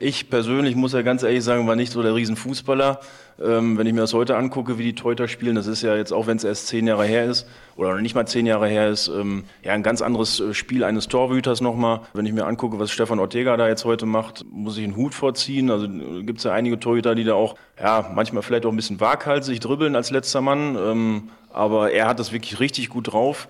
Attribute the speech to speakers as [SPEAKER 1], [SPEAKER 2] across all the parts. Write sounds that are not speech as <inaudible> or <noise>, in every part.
[SPEAKER 1] Ich persönlich muss ja ganz ehrlich sagen, war nicht so der Riesenfußballer. Ähm, wenn ich mir das heute angucke, wie die Teuter spielen, das ist ja jetzt, auch wenn es erst zehn Jahre her ist, oder nicht mal zehn Jahre her ist, ähm, ja ein ganz anderes äh, Spiel eines Torhüters nochmal. Wenn ich mir angucke, was Stefan Ortega da jetzt heute macht, muss ich einen Hut vorziehen. Also äh, gibt es ja einige Torhüter, die da auch, ja, manchmal vielleicht auch ein bisschen waghalsig dribbeln als letzter Mann. Ähm, aber er hat das wirklich richtig gut drauf.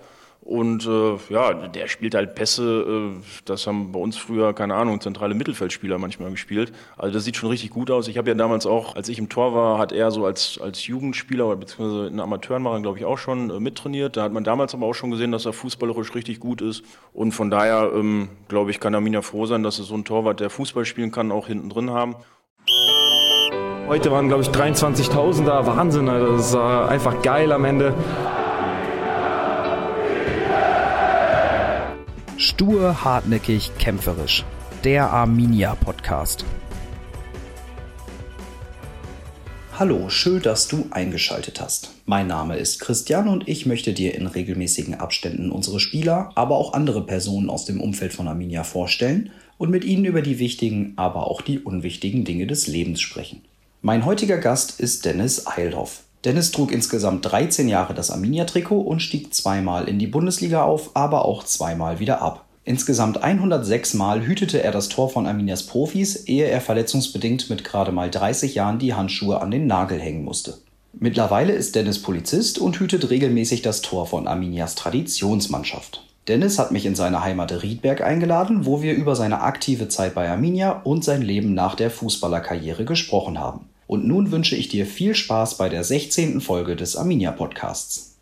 [SPEAKER 1] Und äh, ja, der spielt halt Pässe, äh, das haben bei uns früher, keine Ahnung, zentrale Mittelfeldspieler manchmal gespielt. Also das sieht schon richtig gut aus. Ich habe ja damals auch, als ich im Tor war, hat er so als, als Jugendspieler oder beziehungsweise in Amateuren war er, glaube ich, auch schon äh, mittrainiert. Da hat man damals aber auch schon gesehen, dass er fußballerisch richtig gut ist. Und von daher, ähm, glaube ich, kann Arminia froh sein, dass er so ein Torwart, der Fußball spielen kann, auch hinten drin haben.
[SPEAKER 2] Heute waren, glaube ich, 23.000 da. Wahnsinn, also das ist einfach geil am Ende.
[SPEAKER 3] Stur, hartnäckig, kämpferisch. Der Arminia Podcast. Hallo, schön, dass du eingeschaltet hast. Mein Name ist Christian und ich möchte dir in regelmäßigen Abständen unsere Spieler, aber auch andere Personen aus dem Umfeld von Arminia vorstellen und mit ihnen über die wichtigen, aber auch die unwichtigen Dinge des Lebens sprechen. Mein heutiger Gast ist Dennis Eilhoff. Dennis trug insgesamt 13 Jahre das Arminia-Trikot und stieg zweimal in die Bundesliga auf, aber auch zweimal wieder ab. Insgesamt 106 Mal hütete er das Tor von Arminias Profis, ehe er verletzungsbedingt mit gerade mal 30 Jahren die Handschuhe an den Nagel hängen musste. Mittlerweile ist Dennis Polizist und hütet regelmäßig das Tor von Arminias Traditionsmannschaft. Dennis hat mich in seine Heimat Riedberg eingeladen, wo wir über seine aktive Zeit bei Arminia und sein Leben nach der Fußballerkarriere gesprochen haben. Und nun wünsche ich dir viel Spaß bei der 16. Folge des Arminia Podcasts.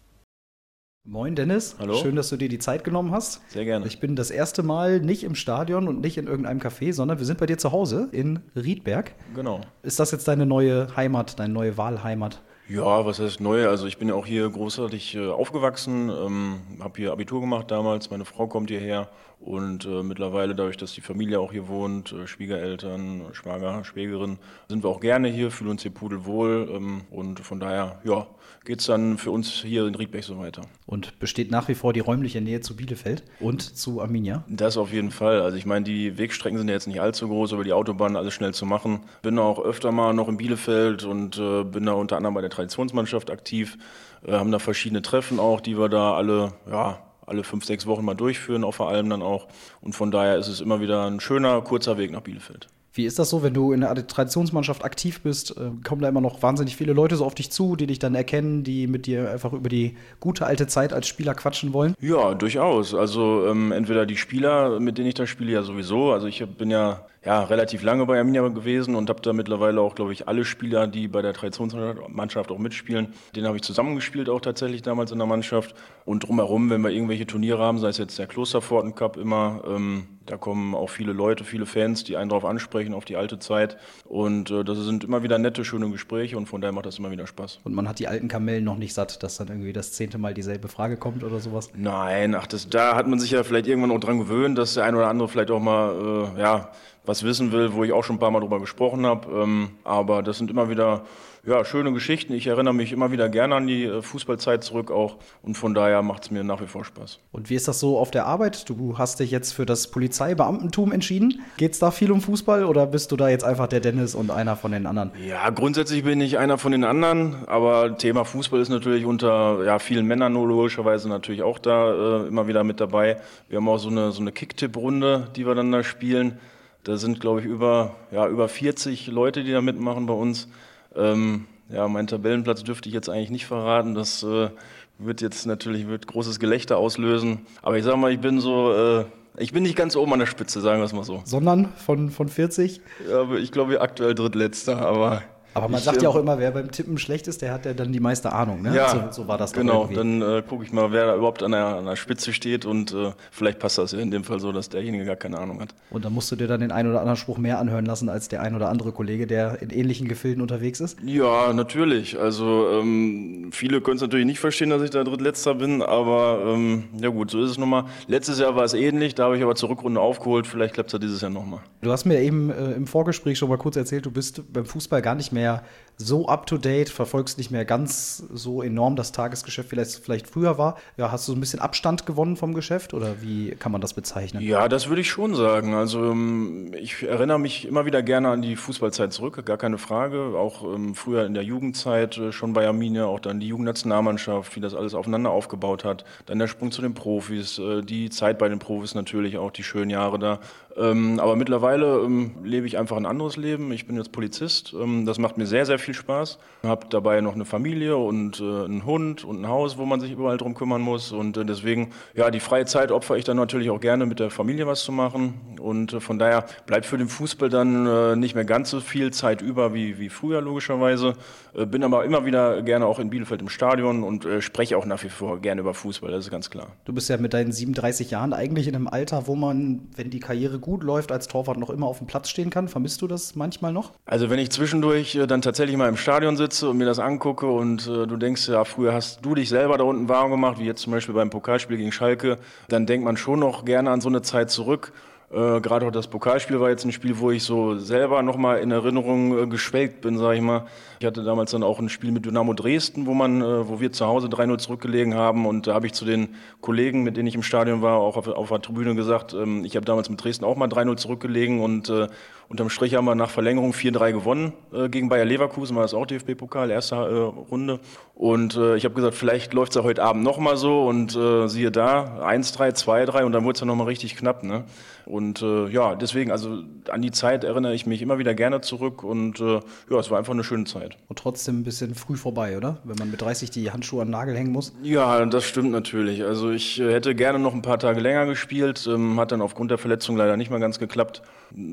[SPEAKER 3] Moin Dennis,
[SPEAKER 1] Hallo.
[SPEAKER 3] schön, dass du dir die Zeit genommen hast.
[SPEAKER 1] Sehr gerne.
[SPEAKER 3] Ich bin das erste Mal nicht im Stadion und nicht in irgendeinem Café, sondern wir sind bei dir zu Hause in Riedberg.
[SPEAKER 1] Genau.
[SPEAKER 3] Ist das jetzt deine neue Heimat, deine neue Wahlheimat?
[SPEAKER 1] Ja, was heißt neu? Also ich bin ja auch hier großartig äh, aufgewachsen, ähm, habe hier Abitur gemacht damals, meine Frau kommt hierher und äh, mittlerweile, dadurch, dass die Familie auch hier wohnt, äh, Schwiegereltern, Schwager, Schwägerin, sind wir auch gerne hier, fühlen uns hier pudelwohl ähm, und von daher, ja, geht es dann für uns hier in Riedberg so weiter.
[SPEAKER 3] Und besteht nach wie vor die räumliche Nähe zu Bielefeld und zu Arminia?
[SPEAKER 1] Das auf jeden Fall. Also ich meine, die Wegstrecken sind ja jetzt nicht allzu groß, über die Autobahn alles schnell zu machen. Bin auch öfter mal noch in Bielefeld und äh, bin da unter anderem bei der Traditionsmannschaft aktiv. Äh, haben da verschiedene Treffen auch, die wir da alle, ja, alle fünf, sechs Wochen mal durchführen, auch vor allem dann auch. Und von daher ist es immer wieder ein schöner, kurzer Weg nach Bielefeld.
[SPEAKER 3] Wie ist das so, wenn du in der Traditionsmannschaft aktiv bist? Äh, kommen da immer noch wahnsinnig viele Leute so auf dich zu, die dich dann erkennen, die mit dir einfach über die gute alte Zeit als Spieler quatschen wollen?
[SPEAKER 1] Ja, durchaus. Also ähm, entweder die Spieler, mit denen ich da spiele, ja sowieso. Also ich bin ja ja, relativ lange bei Arminia gewesen und habe da mittlerweile auch, glaube ich, alle Spieler, die bei der Traditionsmannschaft auch mitspielen, den habe ich zusammengespielt auch tatsächlich damals in der Mannschaft. Und drumherum, wenn wir irgendwelche Turniere haben, sei es jetzt der Klosterforten Cup immer, ähm, da kommen auch viele Leute, viele Fans, die einen darauf ansprechen, auf die alte Zeit. Und äh, das sind immer wieder nette, schöne Gespräche und von daher macht das immer wieder Spaß.
[SPEAKER 3] Und man hat die alten Kamellen noch nicht satt, dass dann irgendwie das zehnte Mal dieselbe Frage kommt oder sowas?
[SPEAKER 1] Nein, ach, das, da hat man sich ja vielleicht irgendwann auch dran gewöhnt, dass der ein oder andere vielleicht auch mal, äh, ja, was wissen will, wo ich auch schon ein paar Mal drüber gesprochen habe. Ähm, aber das sind immer wieder ja, schöne Geschichten. Ich erinnere mich immer wieder gerne an die äh, Fußballzeit zurück auch und von daher macht es mir nach wie vor Spaß.
[SPEAKER 3] Und wie ist das so auf der Arbeit? Du hast dich jetzt für das Polizeibeamtentum entschieden. Geht es da viel um Fußball oder bist du da jetzt einfach der Dennis und einer von den anderen?
[SPEAKER 1] Ja, grundsätzlich bin ich einer von den anderen, aber Thema Fußball ist natürlich unter ja, vielen Männern logischerweise natürlich auch da äh, immer wieder mit dabei. Wir haben auch so eine, so eine Kicktipp-Runde, die wir dann da spielen. Da sind, glaube ich, über, ja, über 40 Leute, die da mitmachen bei uns. Ähm, ja, meinen Tabellenplatz dürfte ich jetzt eigentlich nicht verraten. Das äh, wird jetzt natürlich wird großes Gelächter auslösen. Aber ich sage mal, ich bin so, äh, ich bin nicht ganz oben an der Spitze, sagen wir es mal so.
[SPEAKER 3] Sondern von, von 40?
[SPEAKER 1] Ja, ich glaube aktuell drittletzter, aber
[SPEAKER 3] aber man ich, sagt ja auch immer, wer beim Tippen schlecht ist, der hat ja dann die meiste Ahnung. Ne?
[SPEAKER 1] Ja, so, so war das Genau, dann äh, gucke ich mal, wer da überhaupt an der, an der Spitze steht und äh, vielleicht passt das ja in dem Fall so, dass derjenige gar keine Ahnung hat.
[SPEAKER 3] Und dann musst du dir dann den einen oder anderen Spruch mehr anhören lassen als der ein oder andere Kollege, der in ähnlichen Gefilden unterwegs ist?
[SPEAKER 1] Ja, natürlich. Also ähm, viele können es natürlich nicht verstehen, dass ich da drittletzter bin, aber ähm, ja gut, so ist es nun mal. Letztes Jahr war es ähnlich, da habe ich aber zur Rückrunde aufgeholt, vielleicht klappt es ja dieses Jahr nochmal.
[SPEAKER 3] Du hast mir eben äh, im Vorgespräch schon mal kurz erzählt, du bist beim Fußball gar nicht mehr ja so up to date, verfolgst nicht mehr ganz so enorm das Tagesgeschäft, wie es vielleicht früher war. Ja, hast du so ein bisschen Abstand gewonnen vom Geschäft oder wie kann man das bezeichnen?
[SPEAKER 1] Ja, das würde ich schon sagen. Also ähm, ich erinnere mich immer wieder gerne an die Fußballzeit zurück, gar keine Frage. Auch ähm, früher in der Jugendzeit äh, schon bei Arminia, auch dann die Jugendnationalmannschaft, wie das alles aufeinander aufgebaut hat. Dann der Sprung zu den Profis, äh, die Zeit bei den Profis natürlich, auch die schönen Jahre da. Ähm, aber mittlerweile ähm, lebe ich einfach ein anderes Leben. Ich bin jetzt Polizist. Das macht mir sehr, sehr viel Spaß. Habe dabei noch eine Familie und äh, einen Hund und ein Haus, wo man sich überall drum kümmern muss. Und äh, deswegen, ja, die freie Zeit opfere ich dann natürlich auch gerne mit der Familie was zu machen. Und äh, von daher bleibt für den Fußball dann äh, nicht mehr ganz so viel Zeit über wie, wie früher, logischerweise. Äh, bin aber immer wieder gerne auch in Bielefeld im Stadion und äh, spreche auch nach wie vor gerne über Fußball. Das ist ganz klar.
[SPEAKER 3] Du bist ja mit deinen 37 Jahren eigentlich in einem Alter, wo man, wenn die Karriere gut läuft, als Torwart noch immer auf dem Platz stehen kann. Vermisst du das manchmal noch?
[SPEAKER 1] Also wenn ich zwischendurch dann tatsächlich mal im Stadion sitze und mir das angucke und äh, du denkst, ja, früher hast du dich selber da unten warm gemacht, wie jetzt zum Beispiel beim Pokalspiel gegen Schalke, dann denkt man schon noch gerne an so eine Zeit zurück. Äh, Gerade auch das Pokalspiel war jetzt ein Spiel, wo ich so selber nochmal in Erinnerung äh, geschwelgt bin, sage ich mal. Ich hatte damals dann auch ein Spiel mit Dynamo Dresden, wo man, äh, wo wir zu Hause 3-0 zurückgelegen haben. Und da habe ich zu den Kollegen, mit denen ich im Stadion war, auch auf, auf der Tribüne gesagt, ähm, ich habe damals mit Dresden auch mal 3-0 zurückgelegen und äh, unterm Strich haben wir nach Verlängerung 4-3 gewonnen äh, gegen Bayer Leverkusen, war das auch DFB-Pokal, erste äh, Runde. Und äh, ich habe gesagt, vielleicht läuft es ja heute Abend nochmal so und äh, siehe da, 1-3, 2-3 und dann wurde es ja nochmal richtig knapp. Ne? Und äh, ja, deswegen, also an die Zeit erinnere ich mich immer wieder gerne zurück und äh, ja, es war einfach eine schöne Zeit.
[SPEAKER 3] Und trotzdem ein bisschen früh vorbei, oder? Wenn man mit 30 die Handschuhe an den Nagel hängen muss.
[SPEAKER 1] Ja, das stimmt natürlich. Also ich äh, hätte gerne noch ein paar Tage länger gespielt, ähm, hat dann aufgrund der Verletzung leider nicht mehr ganz geklappt.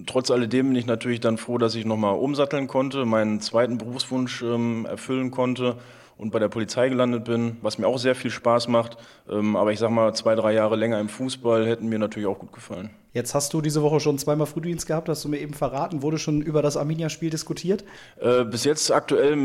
[SPEAKER 1] Trotz alledem bin ich natürlich dann froh, dass ich nochmal umsatteln konnte, meinen zweiten Berufswunsch ähm, erfüllen konnte und bei der Polizei gelandet bin, was mir auch sehr viel Spaß macht. Ähm, aber ich sag mal, zwei, drei Jahre länger im Fußball hätten mir natürlich auch gut gefallen.
[SPEAKER 3] Jetzt hast du diese Woche schon zweimal Frühdienst gehabt, hast du mir eben verraten. Wurde schon über das Arminia-Spiel diskutiert?
[SPEAKER 1] Äh, bis jetzt aktuell,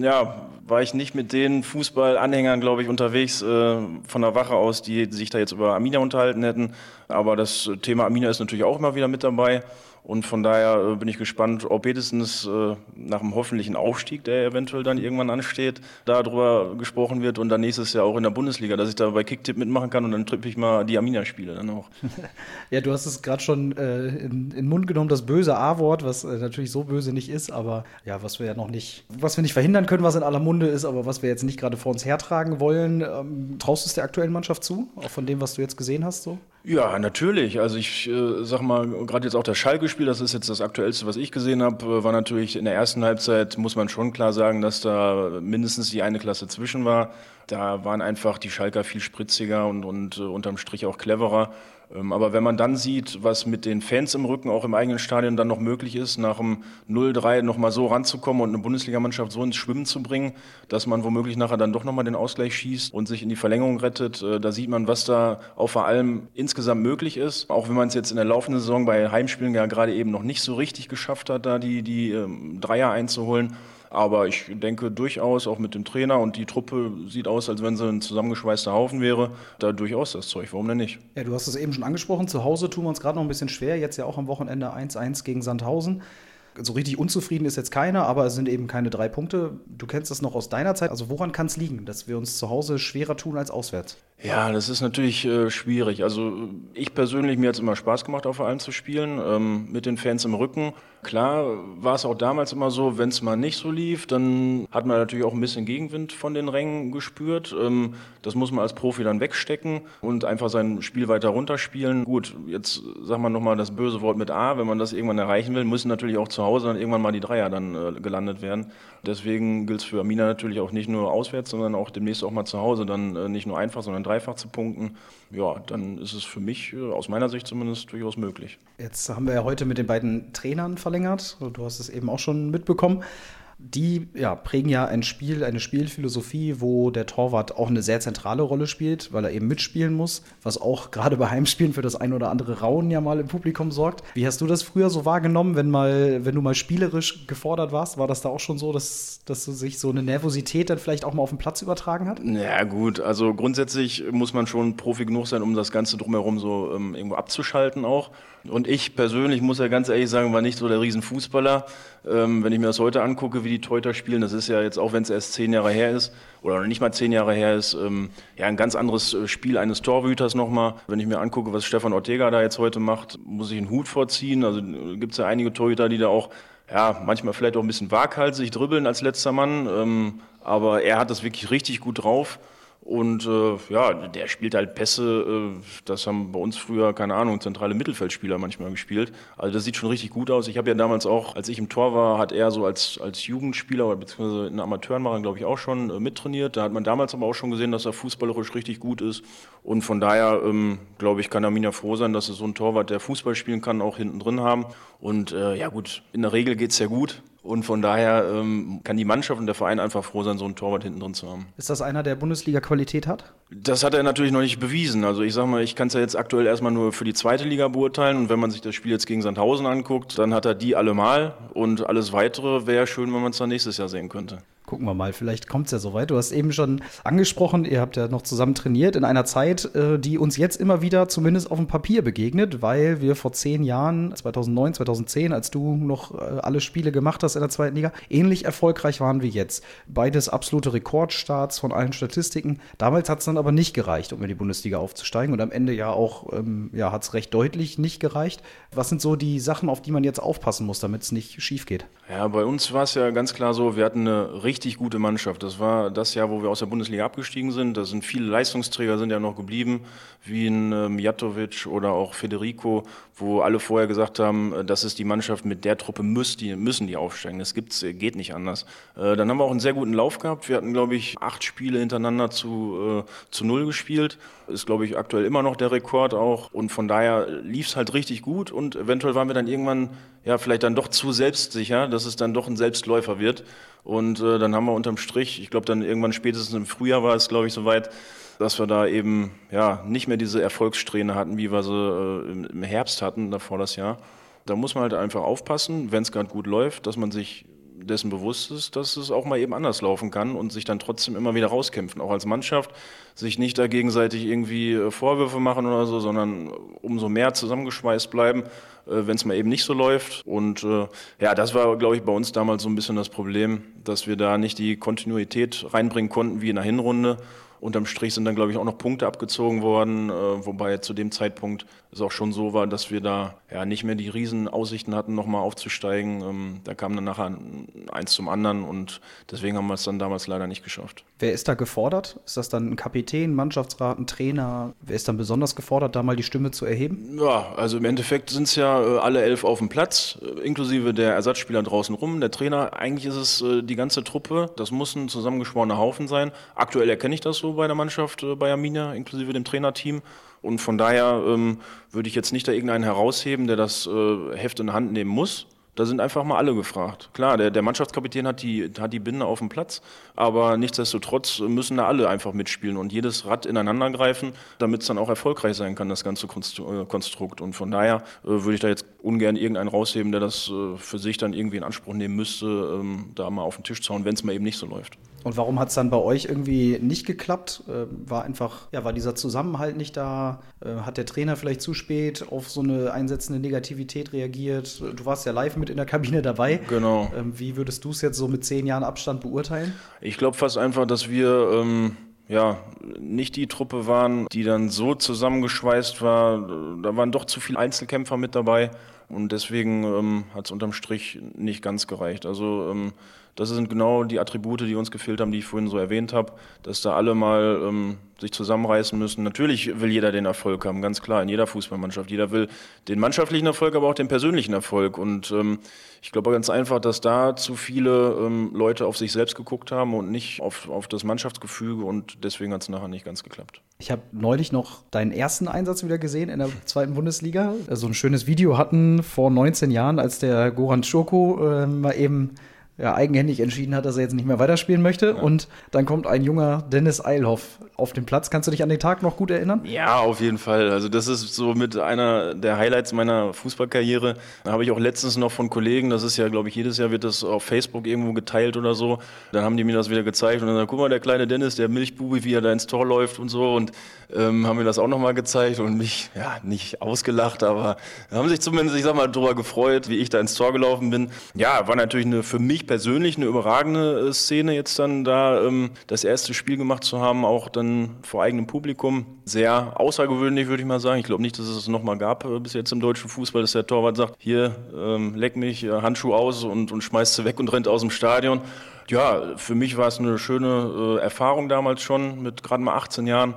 [SPEAKER 1] ja, war ich nicht mit den Fußballanhängern, glaube ich, unterwegs äh, von der Wache aus, die sich da jetzt über Arminia unterhalten hätten. Aber das Thema Arminia ist natürlich auch immer wieder mit dabei. Und von daher äh, bin ich gespannt, ob spätestens äh, nach dem hoffentlichen Aufstieg, der eventuell dann irgendwann ansteht, darüber gesprochen wird und dann nächstes Jahr auch in der Bundesliga, dass ich da bei Kicktipp mitmachen kann und dann trippe ich mal die Arminia-Spiele dann auch. <laughs>
[SPEAKER 3] ja, du hast es gerade schon äh, in, in den Mund genommen, das böse A-Wort, was äh, natürlich so böse nicht ist, aber ja, was wir ja noch nicht, was wir nicht verhindern können, was in aller Munde ist, aber was wir jetzt nicht gerade vor uns hertragen wollen. Ähm, traust du es der aktuellen Mannschaft zu, auch von dem, was du jetzt gesehen hast? So?
[SPEAKER 1] Ja, natürlich. Also ich äh, sag mal, gerade jetzt auch das Schalke-Spiel, das ist jetzt das Aktuellste, was ich gesehen habe, äh, war natürlich in der ersten Halbzeit, muss man schon klar sagen, dass da mindestens die eine Klasse zwischen war. Da waren einfach die Schalker viel spritziger und, und äh, unterm Strich auch cleverer. Ähm, aber wenn man dann sieht, was mit den Fans im Rücken auch im eigenen Stadion dann noch möglich ist, nach dem 0-3 nochmal so ranzukommen und eine Bundesligamannschaft so ins Schwimmen zu bringen, dass man womöglich nachher dann doch nochmal den Ausgleich schießt und sich in die Verlängerung rettet, äh, da sieht man, was da auch vor allem insgesamt möglich ist. Auch wenn man es jetzt in der laufenden Saison bei Heimspielen ja gerade eben noch nicht so richtig geschafft hat, da die, die ähm, Dreier einzuholen. Aber ich denke durchaus, auch mit dem Trainer und die Truppe sieht aus, als wenn sie ein zusammengeschweißter Haufen wäre, da durchaus das Zeug. Warum denn nicht?
[SPEAKER 3] Ja, du hast es eben schon angesprochen. Zu Hause tun wir uns gerade noch ein bisschen schwer. Jetzt ja auch am Wochenende 1-1 gegen Sandhausen so richtig unzufrieden ist jetzt keiner, aber es sind eben keine drei Punkte. Du kennst das noch aus deiner Zeit. Also woran kann es liegen, dass wir uns zu Hause schwerer tun als auswärts?
[SPEAKER 1] Ja, das ist natürlich äh, schwierig. Also ich persönlich, mir hat es immer Spaß gemacht, auf Verein zu spielen, ähm, mit den Fans im Rücken. Klar war es auch damals immer so, wenn es mal nicht so lief, dann hat man natürlich auch ein bisschen Gegenwind von den Rängen gespürt. Ähm, das muss man als Profi dann wegstecken und einfach sein Spiel weiter runterspielen. Gut, jetzt sagen wir nochmal das böse Wort mit A. Wenn man das irgendwann erreichen will, müssen natürlich auch zu Hause dann irgendwann mal die Dreier dann äh, gelandet werden. Deswegen gilt es für Amina natürlich auch nicht nur auswärts, sondern auch demnächst auch mal zu Hause dann äh, nicht nur einfach, sondern dreifach zu punkten, ja, dann ist es für mich, äh, aus meiner Sicht zumindest, durchaus möglich.
[SPEAKER 3] Jetzt haben wir ja heute mit den beiden Trainern verlängert. Du hast es eben auch schon mitbekommen die ja, prägen ja ein Spiel, eine Spielphilosophie, wo der Torwart auch eine sehr zentrale Rolle spielt, weil er eben mitspielen muss, was auch <laughs> gerade bei Heimspielen für das ein oder andere Rauen ja mal im Publikum sorgt. Wie hast du das früher so wahrgenommen, wenn mal, wenn du mal spielerisch gefordert warst? War das da auch schon so, dass, dass sich so eine Nervosität dann vielleicht auch mal auf den Platz übertragen hat?
[SPEAKER 1] Ja, gut, also grundsätzlich muss man schon Profi genug sein, um das Ganze drumherum so ähm, irgendwo abzuschalten auch. Und ich persönlich muss ja ganz ehrlich sagen, war nicht so der Riesenfußballer. Ähm, wenn ich mir das heute angucke, wie die Teuter spielen. Das ist ja jetzt, auch wenn es erst zehn Jahre her ist, oder nicht mal zehn Jahre her ist, ähm, ja ein ganz anderes äh, Spiel eines Torhüters nochmal. Wenn ich mir angucke, was Stefan Ortega da jetzt heute macht, muss ich einen Hut vorziehen. Also äh, gibt es ja einige Torhüter, die da auch ja, manchmal vielleicht auch ein bisschen waghalsig dribbeln als letzter Mann. Ähm, aber er hat das wirklich richtig gut drauf. Und äh, ja, der spielt halt Pässe, äh, das haben bei uns früher, keine Ahnung, zentrale Mittelfeldspieler manchmal gespielt. Also das sieht schon richtig gut aus. Ich habe ja damals auch, als ich im Tor war, hat er so als, als Jugendspieler oder beziehungsweise in Amateuren war er, glaube ich, auch schon äh, mittrainiert. Da hat man damals aber auch schon gesehen, dass er fußballerisch richtig gut ist. Und von daher, ähm, glaube ich, kann Arminia froh sein, dass es so ein Torwart, der Fußball spielen kann, auch hinten drin haben. Und äh, ja gut, in der Regel geht's ja gut. Und von daher ähm, kann die Mannschaft und der Verein einfach froh sein, so einen Torwart hinten drin zu haben.
[SPEAKER 3] Ist das einer, der Bundesliga-Qualität hat?
[SPEAKER 1] Das hat er natürlich noch nicht bewiesen. Also ich sag mal, ich kann es ja jetzt aktuell erstmal nur für die zweite Liga beurteilen. Und wenn man sich das Spiel jetzt gegen Sandhausen anguckt, dann hat er die allemal. Und alles weitere wäre schön, wenn man es dann nächstes Jahr sehen könnte
[SPEAKER 3] gucken wir mal, vielleicht kommt es ja soweit. Du hast eben schon angesprochen, ihr habt ja noch zusammen trainiert in einer Zeit, äh, die uns jetzt immer wieder zumindest auf dem Papier begegnet, weil wir vor zehn Jahren, 2009, 2010, als du noch äh, alle Spiele gemacht hast in der zweiten Liga, ähnlich erfolgreich waren wie jetzt. Beides absolute Rekordstarts von allen Statistiken. Damals hat es dann aber nicht gereicht, um in die Bundesliga aufzusteigen und am Ende ja auch, ähm, ja, hat es recht deutlich nicht gereicht. Was sind so die Sachen, auf die man jetzt aufpassen muss, damit es nicht schief geht?
[SPEAKER 1] Ja, bei uns war es ja ganz klar so, wir hatten eine richtig richtig gute Mannschaft. Das war das Jahr, wo wir aus der Bundesliga abgestiegen sind. Da sind viele Leistungsträger sind ja noch geblieben, wie ein Mijatovic oder auch Federico, wo alle vorher gesagt haben, äh, das ist die Mannschaft, mit der Truppe müssen die, müssen die aufsteigen. Das gibt's, äh, geht nicht anders. Äh, dann haben wir auch einen sehr guten Lauf gehabt. Wir hatten, glaube ich, acht Spiele hintereinander zu, zu null gespielt. Ist, glaube ich, aktuell immer noch der Rekord auch. Und von daher lief es halt richtig gut. Und eventuell waren wir dann irgendwann, ja, vielleicht dann doch zu selbstsicher, dass es dann doch ein Selbstläufer wird. Und äh, dann haben wir unterm Strich, ich glaube dann irgendwann spätestens im Frühjahr war es, glaube ich, soweit, dass wir da eben ja nicht mehr diese Erfolgssträhne hatten, wie wir sie äh, im Herbst hatten, davor das Jahr. Da muss man halt einfach aufpassen, wenn es gerade gut läuft, dass man sich dessen bewusst ist, dass es auch mal eben anders laufen kann und sich dann trotzdem immer wieder rauskämpfen, auch als Mannschaft, sich nicht da gegenseitig irgendwie äh, Vorwürfe machen oder so, sondern umso mehr zusammengeschweißt bleiben äh, wenn es mal eben nicht so läuft. Und äh, ja, das war, glaube ich, bei uns damals so ein bisschen das Problem, dass wir da nicht die Kontinuität reinbringen konnten wie in der Hinrunde Unterm Strich sind dann, glaube ich, auch noch Punkte abgezogen worden, äh, wobei zu dem Zeitpunkt es auch schon so war, dass wir da ja nicht mehr die Riesenaussichten hatten, nochmal aufzusteigen. Ähm, da kam dann nachher eins zum anderen und deswegen haben wir es dann damals leider nicht geschafft.
[SPEAKER 3] Wer ist da gefordert? Ist das dann ein Kapitän, Mannschaftsrat, ein Trainer? Wer ist dann besonders gefordert, da mal die Stimme zu erheben?
[SPEAKER 1] Ja, also im Endeffekt sind es ja äh, alle elf auf dem Platz, äh, inklusive der Ersatzspieler draußen rum. Der Trainer, eigentlich ist es äh, die ganze Truppe. Das muss ein zusammengeschworener Haufen sein. Aktuell erkenne ich das so bei der Mannschaft, bei Arminia, inklusive dem Trainerteam. Und von daher ähm, würde ich jetzt nicht da irgendeinen herausheben, der das äh, Heft in Hand nehmen muss. Da sind einfach mal alle gefragt. Klar, der, der Mannschaftskapitän hat die, hat die Binde auf dem Platz, aber nichtsdestotrotz müssen da alle einfach mitspielen und jedes Rad ineinander greifen, damit es dann auch erfolgreich sein kann, das ganze äh, Konstrukt. Und von daher äh, würde ich da jetzt ungern irgendeinen rausheben, der das äh, für sich dann irgendwie in Anspruch nehmen müsste, ähm, da mal auf den Tisch zu hauen, wenn es mal eben nicht so läuft.
[SPEAKER 3] Und warum hat es dann bei euch irgendwie nicht geklappt? Äh, war einfach, ja, war dieser Zusammenhalt nicht da? Äh, hat der Trainer vielleicht zu spät auf so eine einsetzende Negativität reagiert? Du warst ja live mit in der Kabine dabei.
[SPEAKER 1] Genau.
[SPEAKER 3] Ähm, wie würdest du es jetzt so mit zehn Jahren Abstand beurteilen?
[SPEAKER 1] Ich glaube fast einfach, dass wir ähm, ja nicht die Truppe waren, die dann so zusammengeschweißt war. Da waren doch zu viele Einzelkämpfer mit dabei. Und deswegen ähm, hat es unterm Strich nicht ganz gereicht. Also ähm, das sind genau die Attribute, die uns gefehlt haben, die ich vorhin so erwähnt habe, dass da alle mal ähm, sich zusammenreißen müssen. Natürlich will jeder den Erfolg haben, ganz klar, in jeder Fußballmannschaft. Jeder will den mannschaftlichen Erfolg, aber auch den persönlichen Erfolg. Und ähm, ich glaube ganz einfach, dass da zu viele ähm, Leute auf sich selbst geguckt haben und nicht auf, auf das Mannschaftsgefüge und deswegen hat es nachher nicht ganz geklappt.
[SPEAKER 3] Ich habe neulich noch deinen ersten Einsatz wieder gesehen in der zweiten Bundesliga. So also ein schönes Video hatten vor 19 Jahren, als der Goran Schoko äh, mal eben ja, eigenhändig entschieden hat, dass er jetzt nicht mehr weiterspielen möchte. Ja. Und dann kommt ein junger Dennis Eilhoff auf den Platz. Kannst du dich an den Tag noch gut erinnern?
[SPEAKER 1] Ja, auf jeden Fall. Also das ist so mit einer der Highlights meiner Fußballkarriere. Da habe ich auch letztens noch von Kollegen, das ist ja, glaube ich, jedes Jahr wird das auf Facebook irgendwo geteilt oder so. Dann haben die mir das wieder gezeigt und dann sagt, guck mal, der kleine Dennis, der Milchbubi, wie er da ins Tor läuft und so. Und ähm, haben mir das auch nochmal gezeigt und mich, ja, nicht ausgelacht, aber haben sich zumindest, ich sag mal, darüber gefreut, wie ich da ins Tor gelaufen bin. Ja, war natürlich eine für mich persönlich eine überragende äh, Szene, jetzt dann da ähm, das erste Spiel gemacht zu haben, auch dann vor eigenem Publikum. Sehr außergewöhnlich, würde ich mal sagen. Ich glaube nicht, dass es es nochmal gab äh, bis jetzt im deutschen Fußball, dass der Torwart sagt, hier, ähm, leck mich, äh, Handschuh aus und, und schmeißt sie weg und rennt aus dem Stadion. Ja, für mich war es eine schöne äh, Erfahrung damals schon, mit gerade mal 18 Jahren.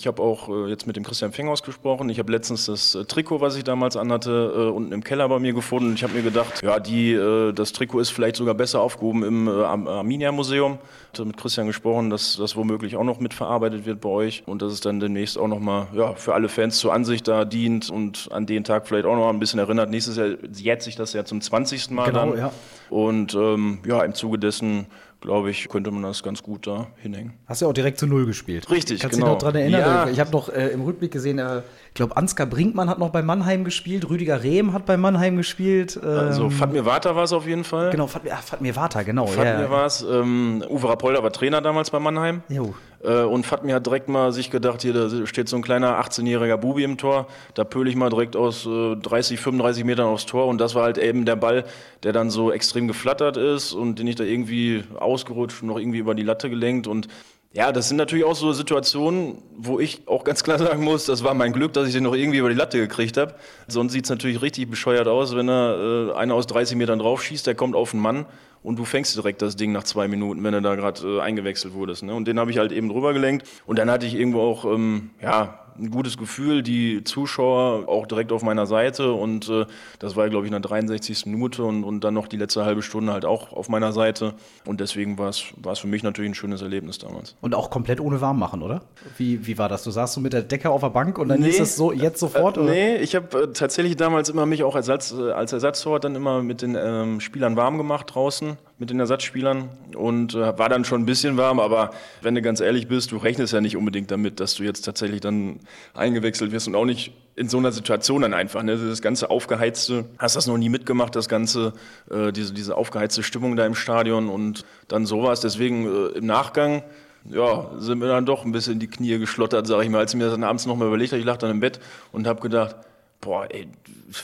[SPEAKER 1] Ich habe auch äh, jetzt mit dem Christian Fenghaus gesprochen. Ich habe letztens das äh, Trikot, was ich damals anhatte, äh, unten im Keller bei mir gefunden. Ich habe mir gedacht, ja, die, äh, das Trikot ist vielleicht sogar besser aufgehoben im äh, Arminia-Museum. Ich habe mit Christian gesprochen, dass das womöglich auch noch mitverarbeitet wird bei euch und dass es dann demnächst auch nochmal ja, für alle Fans zur Ansicht da dient und an den Tag vielleicht auch noch ein bisschen erinnert. Nächstes Jahr jährt sich das ja zum 20. Mal
[SPEAKER 3] Genau,
[SPEAKER 1] dann.
[SPEAKER 3] ja.
[SPEAKER 1] Und ähm, ja, im Zuge dessen glaube ich, könnte man das ganz gut da hinhängen.
[SPEAKER 4] Hast du ja auch direkt zu Null gespielt.
[SPEAKER 1] Richtig,
[SPEAKER 4] Kannst
[SPEAKER 1] genau.
[SPEAKER 4] dich noch dran erinnern?
[SPEAKER 1] Ja.
[SPEAKER 4] Ich habe noch äh, im Rückblick gesehen, äh, ich glaube, Ansgar Brinkmann hat noch bei Mannheim gespielt, Rüdiger Rehm hat bei Mannheim gespielt. Ähm,
[SPEAKER 1] Also Fatmir Vata war es auf jeden Fall.
[SPEAKER 4] Genau, Fatmir, ah, Fatmir Vata, genau.
[SPEAKER 1] Fatmir
[SPEAKER 4] ja.
[SPEAKER 1] war es. Ähm, Uwe Rapolda war Trainer damals bei Mannheim.
[SPEAKER 4] Jo.
[SPEAKER 1] Äh, und Fatmir hat direkt mal sich gedacht, hier da steht so ein kleiner 18-jähriger Bubi im Tor, da pöle ich mal direkt aus äh, 30, 35 Metern aufs Tor und das war halt eben der Ball, der dann so extrem geflattert ist und den ich da irgendwie ausgerutscht und noch irgendwie über die Latte gelenkt und ja, das sind natürlich auch so Situationen, wo ich auch ganz klar sagen muss, das war mein Glück, dass ich den noch irgendwie über die Latte gekriegt habe. Sonst sieht's natürlich richtig bescheuert aus, wenn er äh, einer aus 30 Metern drauf schießt, der kommt auf einen Mann und du fängst direkt das Ding nach zwei Minuten, wenn du da gerade äh, eingewechselt wurdest. Ne? Und den habe ich halt eben drüber gelenkt. Und dann hatte ich irgendwo auch ähm, ja, ein gutes Gefühl, die Zuschauer auch direkt auf meiner Seite. Und äh, das war, glaube ich, in der 63. Minute und, und dann noch die letzte halbe Stunde halt auch auf meiner Seite. Und deswegen war es es für mich natürlich ein schönes Erlebnis damals.
[SPEAKER 4] Und auch komplett ohne warm machen, oder? Wie, wie war das? Du saßt so mit der Decke auf der Bank und dann
[SPEAKER 1] Nee.
[SPEAKER 4] ist das so jetzt sofort?
[SPEAKER 1] Äh,
[SPEAKER 4] oder?
[SPEAKER 1] nee, ich habe äh, tatsächlich damals immer mich auch als, Ersatz, äh, als Ersatztorwart dann immer mit den ähm, Spielern warm gemacht draußen, mit den Ersatzspielern und äh, war dann schon ein bisschen warm, aber wenn du ganz ehrlich bist, du rechnest ja nicht unbedingt damit, dass du jetzt tatsächlich dann eingewechselt wirst und auch nicht in so einer Situation dann einfach, ne? das ganze aufgeheizte, hast das noch nie mitgemacht, das ganze, äh, diese, diese aufgeheizte Stimmung da im Stadion und dann sowas, deswegen äh, im Nachgang ja, sind mir dann doch ein bisschen in die Knie geschlottert, sage ich mal, als ich mir das dann abends nochmal überlegt habe. Ich lag dann im Bett und habe gedacht, boah, ey,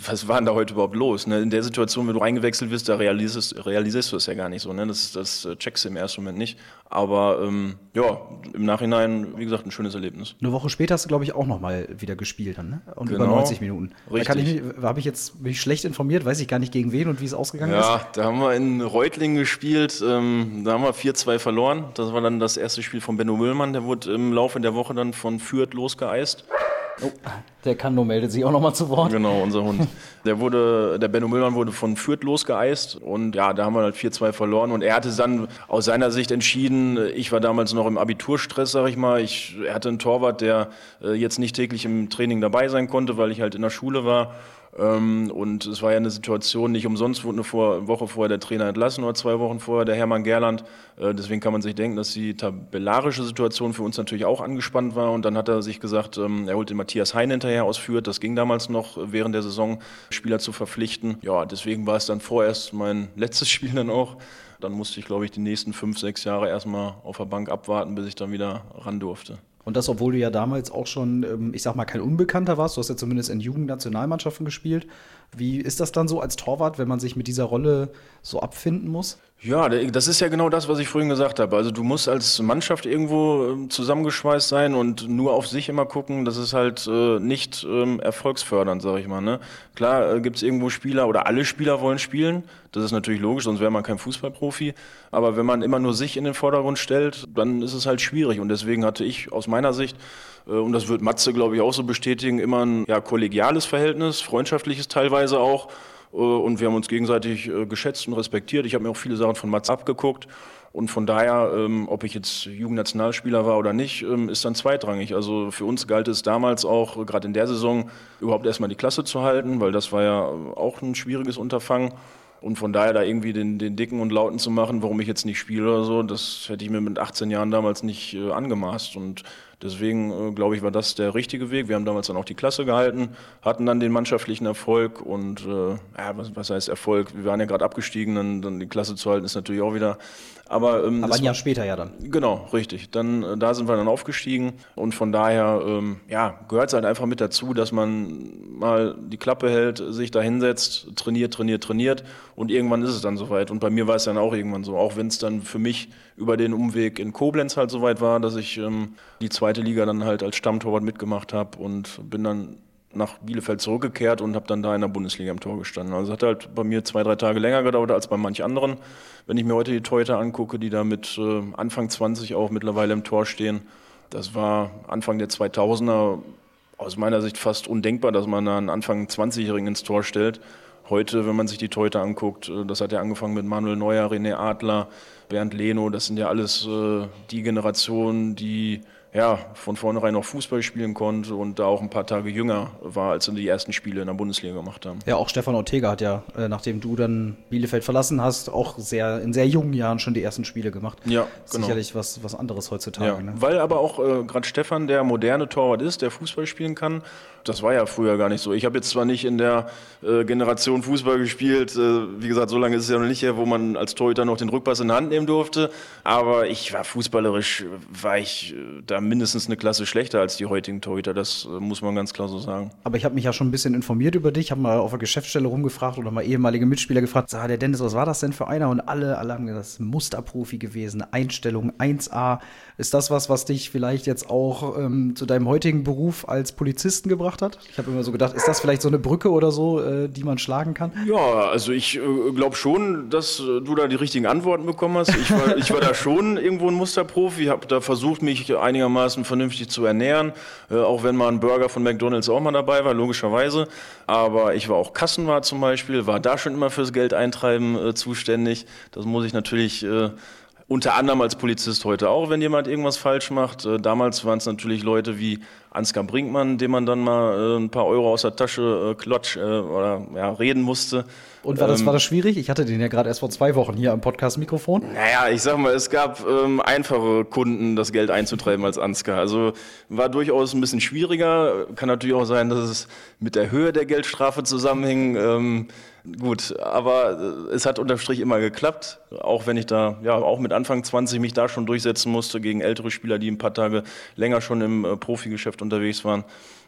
[SPEAKER 1] was war denn da heute überhaupt los? Ne? In der Situation, wenn du eingewechselt wirst, da realisierst, realisierst du es ja gar nicht so. Ne? Das, das äh, checkst du im ersten Moment nicht. Aber ähm, ja, im Nachhinein, wie gesagt, ein schönes Erlebnis.
[SPEAKER 4] Eine Woche später hast du, glaube ich, auch noch mal wieder gespielt dann, ne? Und über
[SPEAKER 1] Genau.
[SPEAKER 4] 90 Minuten. Da kann ich
[SPEAKER 1] Richtig.
[SPEAKER 4] habe ich jetzt bin ich schlecht informiert, weiß ich gar nicht gegen wen und wie es ausgegangen ist.
[SPEAKER 1] Ja, da haben wir in Reutlingen gespielt, ähm, da haben wir 4-2 verloren. Das war dann das erste Spiel von Benno Müllmann, der wurde im Laufe der Woche dann von Fürth losgeeist.
[SPEAKER 4] Der Kando meldet sich auch noch mal zu Wort.
[SPEAKER 1] Genau, unser Hund. Der wurde, der Benno Müllmann wurde von Fürth losgeeist und ja, da haben wir halt 4-2 verloren und er hatte dann aus seiner Sicht entschieden, ich war damals noch im Abiturstress, sag ich mal. Ich, er hatte einen Torwart, der äh, jetzt nicht täglich im Training dabei sein konnte, weil ich halt in der Schule war. Ähm, und es war ja eine Situation, nicht umsonst wurde eine Woche vorher der Trainer entlassen oder zwei Wochen vorher der Hermann Gerland. Äh, deswegen kann man sich denken, dass die tabellarische Situation für uns natürlich auch angespannt war. Und dann hat er sich gesagt, ähm, er holt den Matthias Hein hinterher aus Fürth. Das ging damals noch äh, während der Saison, Spieler zu verpflichten. Ja, deswegen war es dann vorerst mein <laughs> letztes Spiel dann auch. Dann musste ich, glaube ich, die nächsten fünf, sechs Jahre erstmal auf der Bank abwarten, bis ich dann wieder ran durfte.
[SPEAKER 4] Und das, obwohl du ja damals auch schon, ähm, ich sag mal, kein Unbekannter warst. Du hast ja zumindest in Jugendnationalmannschaften gespielt. Wie ist das dann so als Torwart, wenn man sich mit dieser Rolle so abfinden muss?
[SPEAKER 1] Ja, das ist ja genau das, was ich vorhin gesagt habe. Also du musst als Mannschaft irgendwo ähm, zusammengeschweißt sein und nur auf sich immer gucken. Das ist halt äh, nicht ähm, erfolgsfördernd, sage ich mal. Ne? Klar äh, gibt es irgendwo Spieler oder alle Spieler wollen spielen. Das ist natürlich logisch, sonst wäre man kein Fußballprofi. Aber wenn man immer nur sich in den Vordergrund stellt, dann ist es halt schwierig. Und deswegen hatte ich aus meiner Sicht äh, und das wird Matze, glaube ich, auch so bestätigen, immer ein ja, kollegiales Verhältnis, freundschaftliches teilweise auch. Äh, Und wir haben uns gegenseitig äh, geschätzt und respektiert. Ich habe mir auch viele Sachen von Mats abgeguckt. Und von daher, ähm, ob ich jetzt Jugendnationalspieler war oder nicht, ähm, ist dann zweitrangig. Also für uns galt es damals auch, äh, gerade in der Saison, überhaupt erstmal die Klasse zu halten, weil das war ja auch ein schwieriges Unterfangen. Und von daher da irgendwie den, den Dicken und Lauten zu machen, warum ich jetzt nicht spiele oder so, das hätte ich mir mit 18 Jahren damals nicht angemaßt. Und Deswegen äh, glaube ich, war das der richtige Weg. Wir haben damals dann auch die Klasse gehalten, hatten dann den mannschaftlichen Erfolg und äh, ja, was, was, heißt Erfolg? Wir waren ja gerade abgestiegen, dann, dann, die Klasse zu halten ist natürlich auch wieder.
[SPEAKER 3] Aber, ähm, Aber ein Jahr war, später ja dann.
[SPEAKER 1] Genau, richtig. Dann äh, da sind wir dann aufgestiegen und von daher ähm, ja, gehört es halt einfach mit dazu, dass man mal die Klappe hält, sich da hinsetzt, trainiert, trainiert, trainiert und irgendwann ist es dann soweit. Und bei mir war es dann auch irgendwann so, auch wenn es dann für mich über den Umweg in Koblenz halt soweit war, dass ich ähm, die zweite Liga dann halt als Stammtorwart mitgemacht habe und bin dann nach Bielefeld zurückgekehrt und habe dann da in der Bundesliga im Tor gestanden. Also es hat halt bei mir zwei, drei Tage länger gedauert als bei manch anderen. Wenn ich mir heute die Torhüter angucke, die da mit äh, Anfang 20 auch mittlerweile im Tor stehen, das war Anfang der 2000er aus meiner Sicht fast undenkbar, dass man einen Anfang 20-Jährigen ins Tor stellt. Heute, wenn man sich die Torhüter anguckt, äh, das hat ja angefangen mit Manuel Neuer, René Adler, Bernd Leno, das sind ja alles äh, die Generationen, die ja, von vornherein noch Fußball spielen konnte und da auch ein paar Tage jünger war, als sie die ersten Spiele in der Bundesliga gemacht haben.
[SPEAKER 3] Ja, auch Stefan Ortega hat ja, äh, nachdem du dann Bielefeld verlassen hast, auch sehr in sehr jungen Jahren schon die ersten Spiele gemacht.
[SPEAKER 1] Ja,
[SPEAKER 3] genau. Sicherlich was, was anderes heutzutage. Ja,
[SPEAKER 1] ne? Weil aber auch äh, gerade Stefan der moderne Torwart ist, der Fußball spielen kann. Das war ja früher gar nicht so. Ich habe jetzt zwar nicht in der äh, Generation Fußball gespielt, äh, wie gesagt, so lange ist es ja noch nicht her, wo man als Torhüter noch den Rückpass in die Hand nehmen durfte, aber ich war fußballerisch, war ich äh, da mindestens eine Klasse schlechter als die heutigen Torhüter, das äh, muss man ganz klar so sagen.
[SPEAKER 3] Aber ich habe mich ja schon ein bisschen informiert über dich, habe mal auf der Geschäftsstelle rumgefragt oder mal ehemalige Mitspieler gefragt, sag, der Dennis, was war das denn für einer? Und alle, alle haben gesagt, das ist Musterprofi gewesen, Einstellung 1A. Ist das was, was dich vielleicht jetzt auch ähm, zu deinem heutigen Beruf als Polizisten gebracht hat? Ich habe immer so gedacht, ist das vielleicht so eine Brücke oder so, äh, die man schlagen kann?
[SPEAKER 1] Ja, also ich äh, glaube schon, dass äh, du da die richtigen Antworten bekommen hast. Ich war, ich war da schon irgendwo ein Musterprofi, habe da versucht, mich einigermaßen vernünftig zu ernähren, äh, auch wenn mal ein Burger von McDonalds auch mal dabei war, logischerweise. Aber ich war auch Kassenwart zum Beispiel, war da schon immer fürs Geld eintreiben äh, zuständig. Das muss ich natürlich äh, unter anderem als Polizist heute auch, wenn jemand irgendwas falsch macht. Äh, damals waren es natürlich Leute wie Ansgar Brinkmann, dem man dann mal äh, ein paar Euro aus der Tasche äh, klotsch oder ja, reden musste.
[SPEAKER 3] Und war das, ähm, war das schwierig? Ich hatte den ja gerade erst vor zwei Wochen hier am Podcast-Mikrofon.
[SPEAKER 1] Naja, ich sag mal, es gab ähm, einfache Kunden, das Geld einzutreiben als Ansgar. Also war durchaus ein bisschen schwieriger. Kann natürlich auch sein, dass es mit der Höhe der Geldstrafe zusammenhing. Ähm, gut, aber äh, es hat unterm Strich immer geklappt. Auch wenn ich da, ja, auch mit Anfang 20 mich da schon durchsetzen musste gegen ältere Spieler, die ein paar Tage länger schon im äh, Profigeschäft unterwegs waren.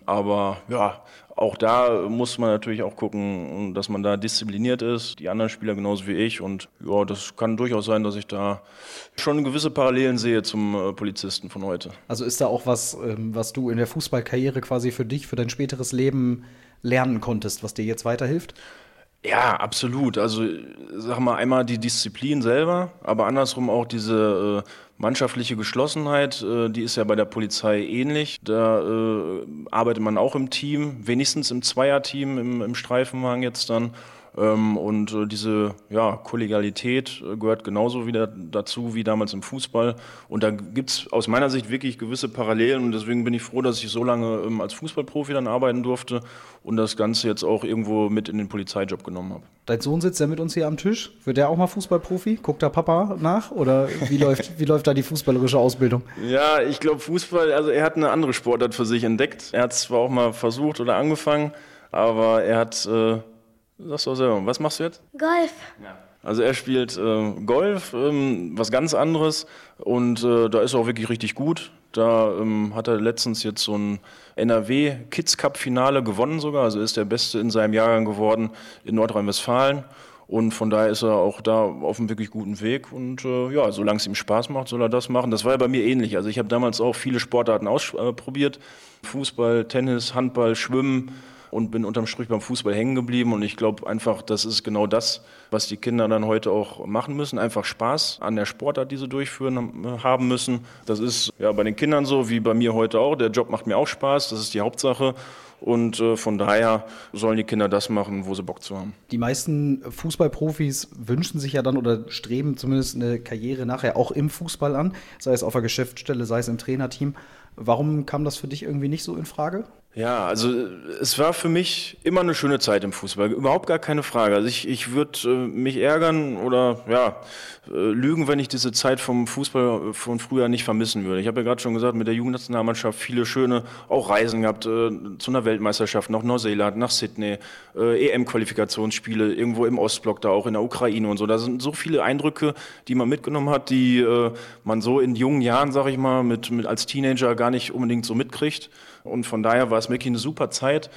[SPEAKER 1] Aber ja, auch da muss man natürlich auch gucken, dass man da diszipliniert ist, die anderen Spieler genauso wie ich. Und ja, das kann durchaus sein, dass ich da schon gewisse Parallelen sehe zum äh, Polizisten von heute.
[SPEAKER 3] Also ist da auch was, ähm, was du in der Fußballkarriere quasi für dich, für dein späteres Leben lernen konntest, was dir jetzt weiterhilft?
[SPEAKER 1] Ja, absolut. Also sag mal einmal die Disziplin selber, aber andersrum auch diese äh, mannschaftliche Geschlossenheit, äh, die ist ja bei der Polizei ähnlich. Da äh, arbeitet man auch im Team, wenigstens im Zweierteam, im, im Streifenwagen jetzt dann. Ähm, und äh, diese ja, Kollegialität äh, gehört genauso wieder dazu wie damals im Fußball. Und da gibt es aus meiner Sicht wirklich gewisse Parallelen. Und deswegen bin ich froh, dass ich so lange ähm, als Fußballprofi dann arbeiten durfte und das Ganze jetzt auch irgendwo mit in den Polizeijob genommen habe.
[SPEAKER 3] Dein Sohn sitzt ja mit uns hier am Tisch. Wird der auch mal Fußballprofi? Guckt da Papa nach? Oder wie <laughs> läuft, wie läuft da die fußballerische Ausbildung?
[SPEAKER 1] Ja, ich glaube, Fußball, also er hat eine andere Sportart für sich entdeckt. Er hat es zwar auch mal versucht oder angefangen, aber er hat. Äh, Sagst du auch selber. Was machst du jetzt?
[SPEAKER 5] Golf.
[SPEAKER 1] Ja. Also er spielt äh, Golf, ähm, was ganz anderes und äh, da ist er auch wirklich richtig gut. Da ähm, hat er letztens jetzt so ein NRW Kids Cup Finale gewonnen sogar, also ist der Beste in seinem Jahrgang geworden in Nordrhein-Westfalen. Und von daher ist er auch da auf einem wirklich guten Weg. Und äh, ja, solange es ihm Spaß macht, soll er das machen. Das war ja bei mir ähnlich. Also ich habe damals auch viele Sportarten ausprobiert. Fußball, Tennis, Handball, Schwimmen und bin unterm Strich beim Fußball hängen geblieben. Und ich glaube einfach, das ist genau das, was die Kinder dann heute auch machen müssen. Einfach Spaß an der Sportart, die sie durchführen haben müssen. Das ist ja bei den Kindern so, wie bei mir heute auch. Der Job macht mir auch Spaß, das ist die Hauptsache. Und äh, von daher sollen die Kinder das machen, wo sie Bock zu haben.
[SPEAKER 3] Die meisten Fußballprofis wünschen sich ja dann oder streben zumindest eine Karriere nachher auch im Fußball an, sei es auf der Geschäftsstelle, sei es im Trainerteam. Warum kam das für dich irgendwie nicht so in Frage?
[SPEAKER 1] Ja, also es war für mich immer eine schöne Zeit im Fußball, überhaupt gar keine Frage. Also ich, ich würde äh, mich ärgern oder ja, äh, lügen, wenn ich diese Zeit vom Fußball von früher nicht vermissen würde. Ich habe ja gerade schon gesagt, mit der Jugendnationalmannschaft viele schöne auch Reisen gehabt, äh, zu einer Weltmeisterschaft nach Neuseeland, nach Sydney, äh, EM-Qualifikationsspiele irgendwo im Ostblock, da auch in der Ukraine und so. Da sind so viele Eindrücke, die man mitgenommen hat, die äh, man so in jungen Jahren, sag ich mal, mit, mit als Teenager gar nicht unbedingt so mitkriegt. Und von daher war es wirklich eine super Zeit.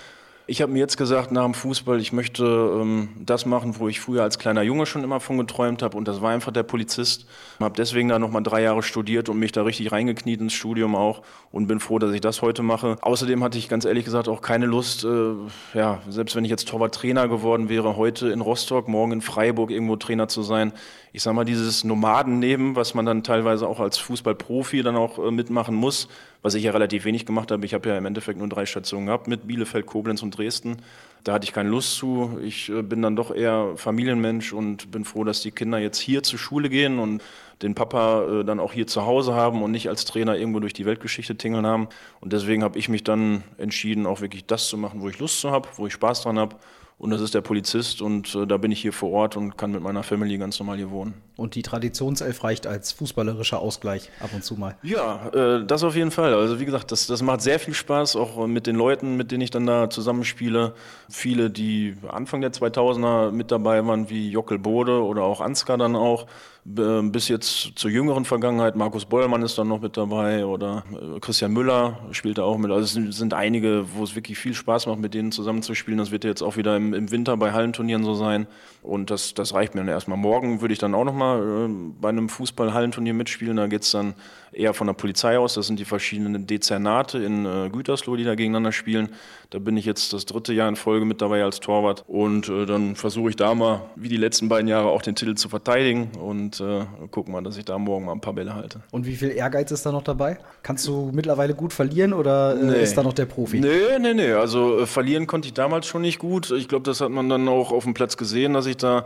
[SPEAKER 1] Ich habe mir jetzt gesagt, nach dem Fußball, ich möchte ähm, das machen, wo ich früher als kleiner Junge schon immer von geträumt habe. Und das war einfach der Polizist. Habe deswegen da nochmal drei Jahre studiert und mich da richtig reingekniet ins Studium auch. Und bin froh, dass ich das heute mache. Außerdem hatte ich ganz ehrlich gesagt auch keine Lust, äh, ja, selbst wenn ich jetzt Torwart-Trainer geworden wäre, heute in Rostock, morgen in Freiburg irgendwo Trainer zu sein. Ich sag mal, dieses Nomadenleben, was man dann teilweise auch als Fußballprofi dann auch äh, mitmachen muss, was ich ja relativ wenig gemacht habe. Ich habe ja im Endeffekt nur drei Stationen gehabt mit Bielefeld, Koblenz und Dresden. Da hatte ich keine Lust zu. Ich äh, bin dann doch eher Familienmensch und bin froh, dass die Kinder jetzt hier zur Schule gehen und den Papa äh, dann auch hier zu Hause haben und nicht als Trainer irgendwo durch die Weltgeschichte tingeln haben. Und deswegen habe ich mich dann entschieden, auch wirklich das zu machen, wo ich Lust zu habe, wo ich Spaß dran habe. Und das ist der Polizist und äh, da bin ich hier vor Ort und kann mit meiner Family ganz normal hier wohnen.
[SPEAKER 3] Und die Traditionself reicht als fußballerischer Ausgleich ab und zu mal.
[SPEAKER 1] Ja, äh, das auf jeden Fall. Also wie gesagt, das, das macht sehr viel Spaß, auch mit den Leuten, mit denen ich dann da zusammenspiele. Viele, die Anfang der 2000er mit dabei waren, wie Jockel Bode oder auch Ansgar dann auch. Bis jetzt zur jüngeren Vergangenheit, Markus Bollmann ist dann noch mit dabei oder äh, Christian Müller spielt da auch mit. Also es sind, sind einige, wo es wirklich viel Spaß macht, mit denen zusammenzuspielen. Das wird jetzt auch wieder im, im Winter bei Hallenturnieren so sein. Und das, das reicht mir dann erstmal. Morgen würde ich dann auch nochmal äh, bei einem Fußball-Hallenturnier mitspielen. Da geht's dann eher von der Polizei aus. Das sind die verschiedenen Dezernate in äh, Gütersloh, die da gegeneinander spielen. Da bin ich jetzt das dritte Jahr in Folge mit dabei als Torwart. Und äh, dann versuche ich da mal, wie die letzten beiden Jahre, auch den Titel zu verteidigen. Und äh, gucken mal, dass ich da morgen mal ein paar Bälle halte.
[SPEAKER 3] Und wie viel Ehrgeiz ist da noch dabei? Kannst du mittlerweile gut verlieren oder äh, nee. ist da noch der Profi?
[SPEAKER 1] Nee, nee, nee. Also äh, verlieren konnte ich damals schon nicht gut. Ich glaube, das hat man dann auch auf dem Platz gesehen, dass ich da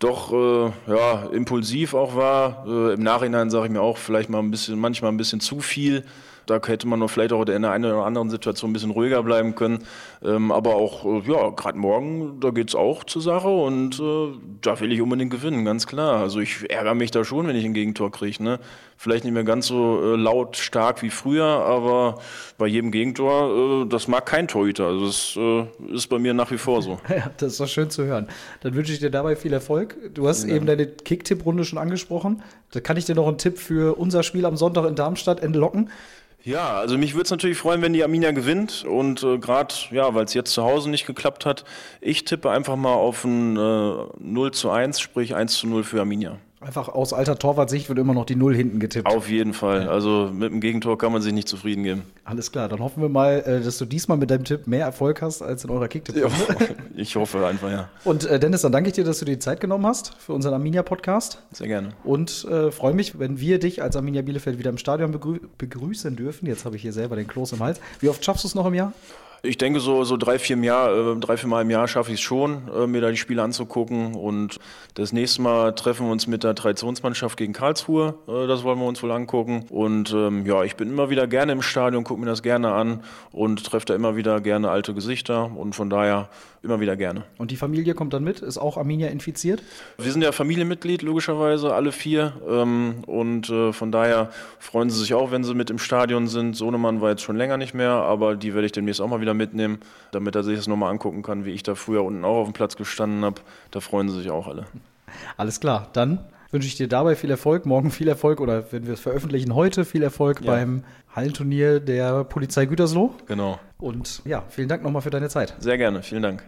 [SPEAKER 1] doch äh, ja, impulsiv auch war. Äh, Im Nachhinein sage ich mir auch vielleicht mal ein bisschen, manchmal ein bisschen zu viel. Da hätte man nur vielleicht auch in der einen oder anderen Situation ein bisschen ruhiger bleiben können. Ähm, aber auch, äh, ja, gerade morgen, da geht es auch zur Sache und äh, da will ich unbedingt gewinnen, ganz klar. Also ich ärgere mich da schon, wenn ich ein Gegentor kriege. Ne? Vielleicht nicht mehr ganz so äh, laut, stark wie früher, aber bei jedem Gegentor, äh, das mag kein Torhüter. Also das äh, ist bei mir nach wie vor so. <laughs>
[SPEAKER 3] Ja, das ist doch schön zu hören. Dann wünsche ich dir dabei viel Erfolg. Du hast ja. eben deine Kick-Tipp-Runde schon angesprochen. Da kann ich dir noch einen Tipp für unser Spiel am Sonntag in Darmstadt entlocken.
[SPEAKER 1] Ja, also mich würde es natürlich freuen, wenn die Arminia gewinnt. Und äh, gerade, ja, weil es jetzt zu Hause nicht geklappt hat, ich tippe einfach mal auf ein äh, 0 zu 1, sprich 1 zu 0 für Arminia.
[SPEAKER 3] Einfach aus alter Torwartsicht wird immer noch die Null hinten getippt.
[SPEAKER 1] Auf jeden Fall. Also mit dem Gegentor kann man sich nicht zufrieden geben.
[SPEAKER 3] Alles klar, dann hoffen wir mal, äh, dass du diesmal mit deinem Tipp mehr Erfolg hast als in eurer Kicktipp. Ja, <laughs>
[SPEAKER 1] ich hoffe einfach, ja.
[SPEAKER 3] Und äh, Dennis, dann danke ich dir, dass du dir die Zeit genommen hast für unseren Arminia-Podcast.
[SPEAKER 1] Sehr gerne.
[SPEAKER 3] Und äh, freue mich, wenn wir dich als Arminia Bielefeld wieder im Stadion begrü begrüßen dürfen. Jetzt habe ich hier selber den Kloß im Hals. Wie oft schaffst du es noch im Jahr?
[SPEAKER 1] Ich denke, so, so drei, vier, Jahr, äh, drei, vier Mal im Jahr schaffe ich es schon, äh, mir da die Spiele anzugucken. Und das nächste Mal treffen wir uns mit der Traditionsmannschaft gegen Karlsruhe. Äh, das wollen wir uns wohl angucken. Und ähm, ja, ich bin immer wieder gerne im Stadion, gucke mir das gerne an und treffe da immer wieder gerne alte Gesichter. Und von daher immer wieder gerne.
[SPEAKER 3] Und die Familie kommt dann mit? Ist auch Arminia infiziert?
[SPEAKER 1] Wir sind ja Familienmitglied, logischerweise, alle vier. Ähm, und von daher freuen sie sich auch, wenn sie mit im Stadion sind. Sohnemann war jetzt schon länger nicht mehr, aber die werde ich demnächst auch mal wieder wieder mitnehmen, damit er sich das nochmal angucken kann, wie ich da früher unten auch auf dem Platz gestanden habe. Da freuen sie sich auch alle.
[SPEAKER 3] Alles klar, dann wünsche ich dir dabei viel Erfolg. Morgen viel Erfolg oder wenn wir es veröffentlichen, heute viel Erfolg ja. beim Hallenturnier der Polizei Gütersloh.
[SPEAKER 1] Genau.
[SPEAKER 3] Und ja, vielen Dank nochmal für deine Zeit.
[SPEAKER 1] Sehr gerne, vielen Dank.